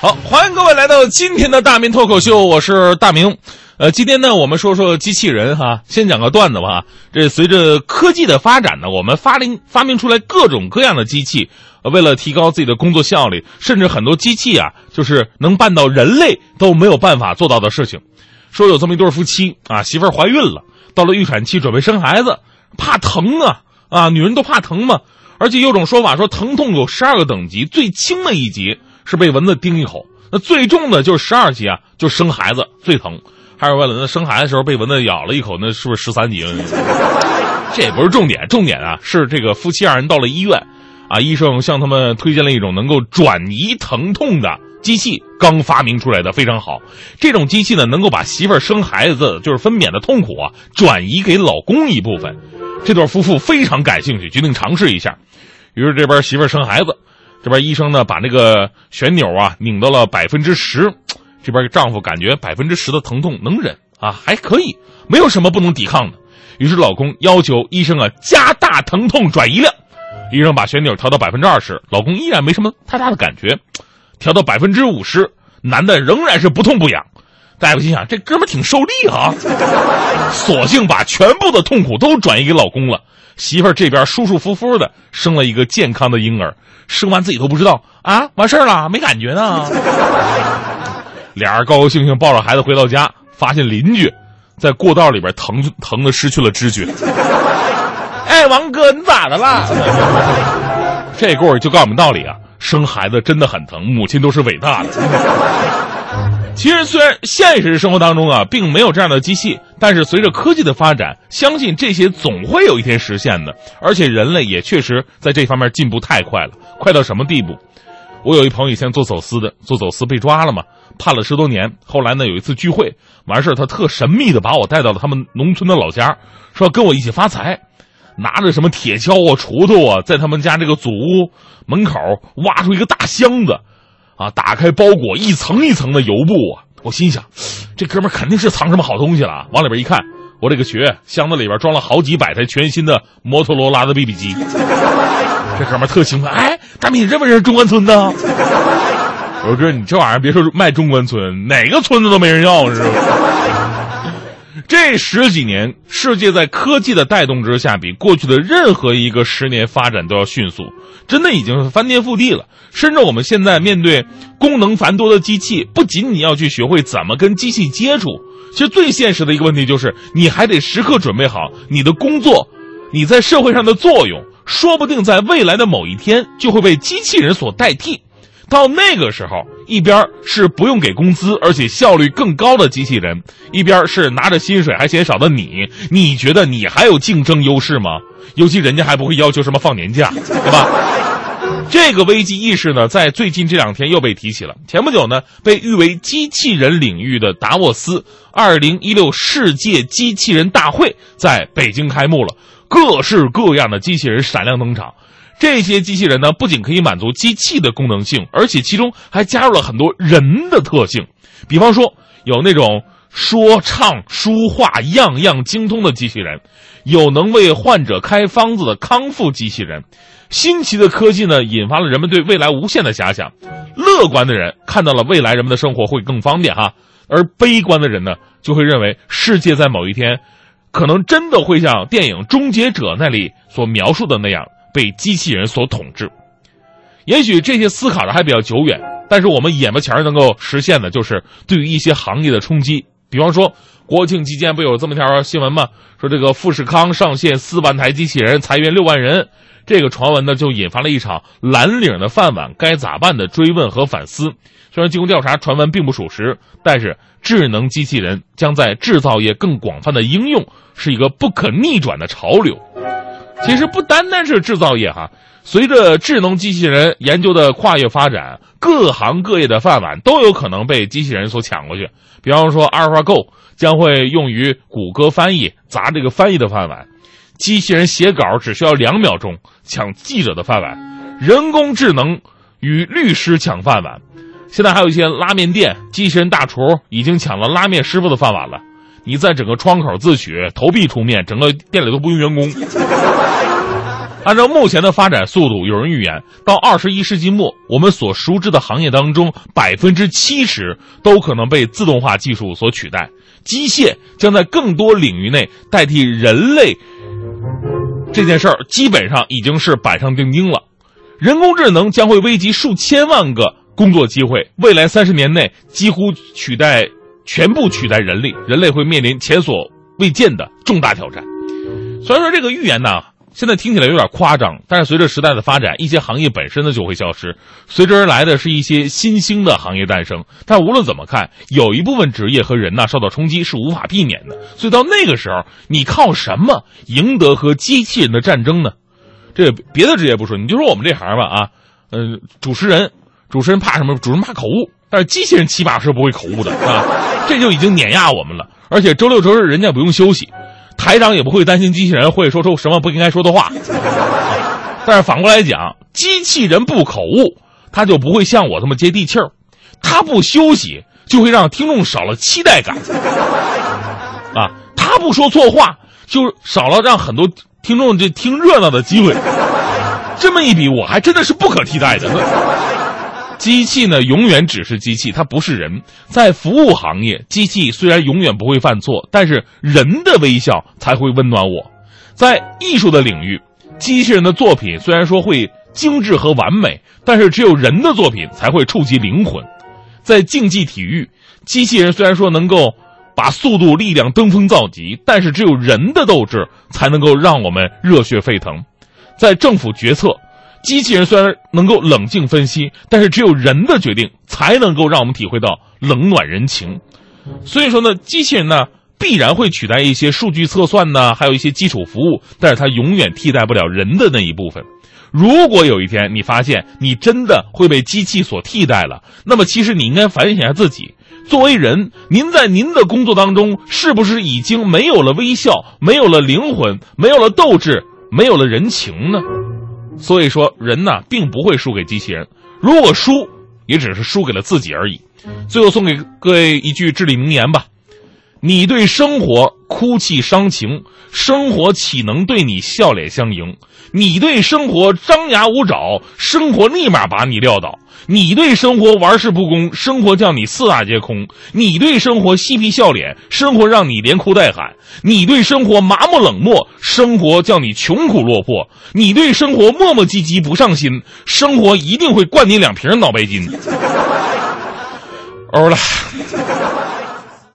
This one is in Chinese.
好，欢迎各位来到今天的大明脱口秀，我是大明。呃，今天呢，我们说说机器人哈，先讲个段子吧。这随着科技的发展呢，我们发明发明出来各种各样的机器，为了提高自己的工作效率，甚至很多机器啊，就是能办到人类都没有办法做到的事情。说有这么一对夫妻啊，媳妇儿怀孕了，到了预产期准备生孩子，怕疼啊啊，女人都怕疼嘛。而且有种说法说，疼痛有十二个等级，最轻的一级是被蚊子叮一口，那最重的就是十二级啊，就生孩子最疼。还有为了那生孩子时候被蚊子咬了一口，那是不是十三级了？这也不是重点，重点啊是这个夫妻二人到了医院，啊，医生向他们推荐了一种能够转移疼痛的机器，刚发明出来的，非常好。这种机器呢，能够把媳妇儿生孩子就是分娩的痛苦啊，转移给老公一部分。这对夫妇非常感兴趣，决定尝试一下。于是这边媳妇儿生孩子，这边医生呢把那个旋钮啊拧到了百分之十，这边丈夫感觉百分之十的疼痛能忍啊，还可以，没有什么不能抵抗的。于是老公要求医生啊加大疼痛转移量，医生把旋钮调到百分之二十，老公依然没什么太大的感觉，调到百分之五十，男的仍然是不痛不痒。大夫心想这哥们挺受力啊，索性把全部的痛苦都转移给老公了。媳妇儿这边舒舒服服的生了一个健康的婴儿，生完自己都不知道啊，完事儿了没感觉呢。俩人高高兴兴抱着孩子回到家，发现邻居在过道里边疼疼的失去了知觉。哎，王哥，你咋的了？这故事就告诉我们道理啊，生孩子真的很疼，母亲都是伟大的。其实，虽然现实生活当中啊，并没有这样的机器，但是随着科技的发展，相信这些总会有一天实现的。而且，人类也确实在这方面进步太快了，快到什么地步？我有一朋友以前做走私的，做走私被抓了嘛，判了十多年。后来呢，有一次聚会完事儿，他特神秘的把我带到了他们农村的老家，说跟我一起发财，拿着什么铁锹啊、锄头啊，在他们家这个祖屋门口挖出一个大箱子。啊！打开包裹，一层一层的油布啊！我心想，这哥们肯定是藏什么好东西了。往里边一看，我这个学箱子里边装了好几百台全新的摩托罗拉的 BB 机。这哥们特兴奋，哎，大明，你认不认识中关村的？我说哥，你这玩意儿别说卖中关村，哪个村子都没人要，是吧？这十几年，世界在科技的带动之下，比过去的任何一个十年发展都要迅速，真的已经是翻天覆地了。甚至我们现在面对功能繁多的机器，不仅你要去学会怎么跟机器接触，其实最现实的一个问题就是，你还得时刻准备好你的工作，你在社会上的作用，说不定在未来的某一天就会被机器人所代替。到那个时候，一边是不用给工资，而且效率更高的机器人，一边是拿着薪水还嫌少的你，你觉得你还有竞争优势吗？尤其人家还不会要求什么放年假，对吧？这个危机意识呢，在最近这两天又被提起了。前不久呢，被誉为机器人领域的达沃斯二零一六世界机器人大会在北京开幕了，各式各样的机器人闪亮登场。这些机器人呢，不仅可以满足机器的功能性，而且其中还加入了很多人的特性。比方说，有那种说唱书画样样精通的机器人，有能为患者开方子的康复机器人。新奇的科技呢，引发了人们对未来无限的遐想。乐观的人看到了未来人们的生活会更方便哈，而悲观的人呢，就会认为世界在某一天，可能真的会像电影《终结者》那里所描述的那样。被机器人所统治，也许这些思考的还比较久远，但是我们眼巴前能够实现的，就是对于一些行业的冲击。比方说，国庆期间不有这么条新闻吗？说这个富士康上线四万台机器人，裁员六万人。这个传闻呢，就引发了一场蓝领的饭碗该咋办的追问和反思。虽然经过调查，传闻并不属实，但是智能机器人将在制造业更广泛的应用，是一个不可逆转的潮流。其实不单单是制造业哈，随着智能机器人研究的跨越发展，各行各业的饭碗都有可能被机器人所抢过去。比方说，阿尔法 Go 将会用于谷歌翻译砸这个翻译的饭碗，机器人写稿只需要两秒钟抢记者的饭碗，人工智能与律师抢饭碗。现在还有一些拉面店，机器人大厨已经抢了拉面师傅的饭碗了。你在整个窗口自取，投币出面，整个店里都不用员工。按照目前的发展速度，有人预言，到二十一世纪末，我们所熟知的行业当中，百分之七十都可能被自动化技术所取代，机械将在更多领域内代替人类。这件事儿基本上已经是板上钉钉了，人工智能将会危及数千万个工作机会，未来三十年内几乎取代全部取代人力，人类会面临前所未见的重大挑战。虽然说这个预言呢，现在听起来有点夸张，但是随着时代的发展，一些行业本身呢就会消失，随之而来的是一些新兴的行业诞生。但无论怎么看，有一部分职业和人呢受到冲击是无法避免的。所以到那个时候，你靠什么赢得和机器人的战争呢？这别的职业不说，你就说我们这行吧啊，嗯，主持人，主持人怕什么？主持人怕口误，但是机器人起码是不会口误的啊，这就已经碾压我们了。而且周六周日人家不用休息。台长也不会担心机器人会说出什么不应该说的话，但是反过来讲，机器人不口误，他就不会像我这么接地气儿，他不休息就会让听众少了期待感，啊，他不说错话就少了让很多听众这听热闹的机会，这么一比，我还真的是不可替代的。机器呢，永远只是机器，它不是人。在服务行业，机器虽然永远不会犯错，但是人的微笑才会温暖我。在艺术的领域，机器人的作品虽然说会精致和完美，但是只有人的作品才会触及灵魂。在竞技体育，机器人虽然说能够把速度、力量登峰造极，但是只有人的斗志才能够让我们热血沸腾。在政府决策。机器人虽然能够冷静分析，但是只有人的决定才能够让我们体会到冷暖人情。所以说呢，机器人呢必然会取代一些数据测算呢，还有一些基础服务，但是它永远替代不了人的那一部分。如果有一天你发现你真的会被机器所替代了，那么其实你应该反省一下自己，作为人，您在您的工作当中是不是已经没有了微笑，没有了灵魂，没有了斗志，没有了人情呢？所以说，人呢并不会输给机器人，如果输，也只是输给了自己而已。最后送给各位一句至理名言吧：你对生活哭泣伤情，生活岂能对你笑脸相迎？你对生活张牙舞爪，生活立马把你撂倒。你对生活玩世不恭，生活叫你四大皆空；你对生活嬉皮笑脸，生活让你连哭带喊；你对生活麻木冷漠，生活叫你穷苦落魄；你对生活磨磨唧唧不上心，生活一定会灌你两瓶脑白金。欧了。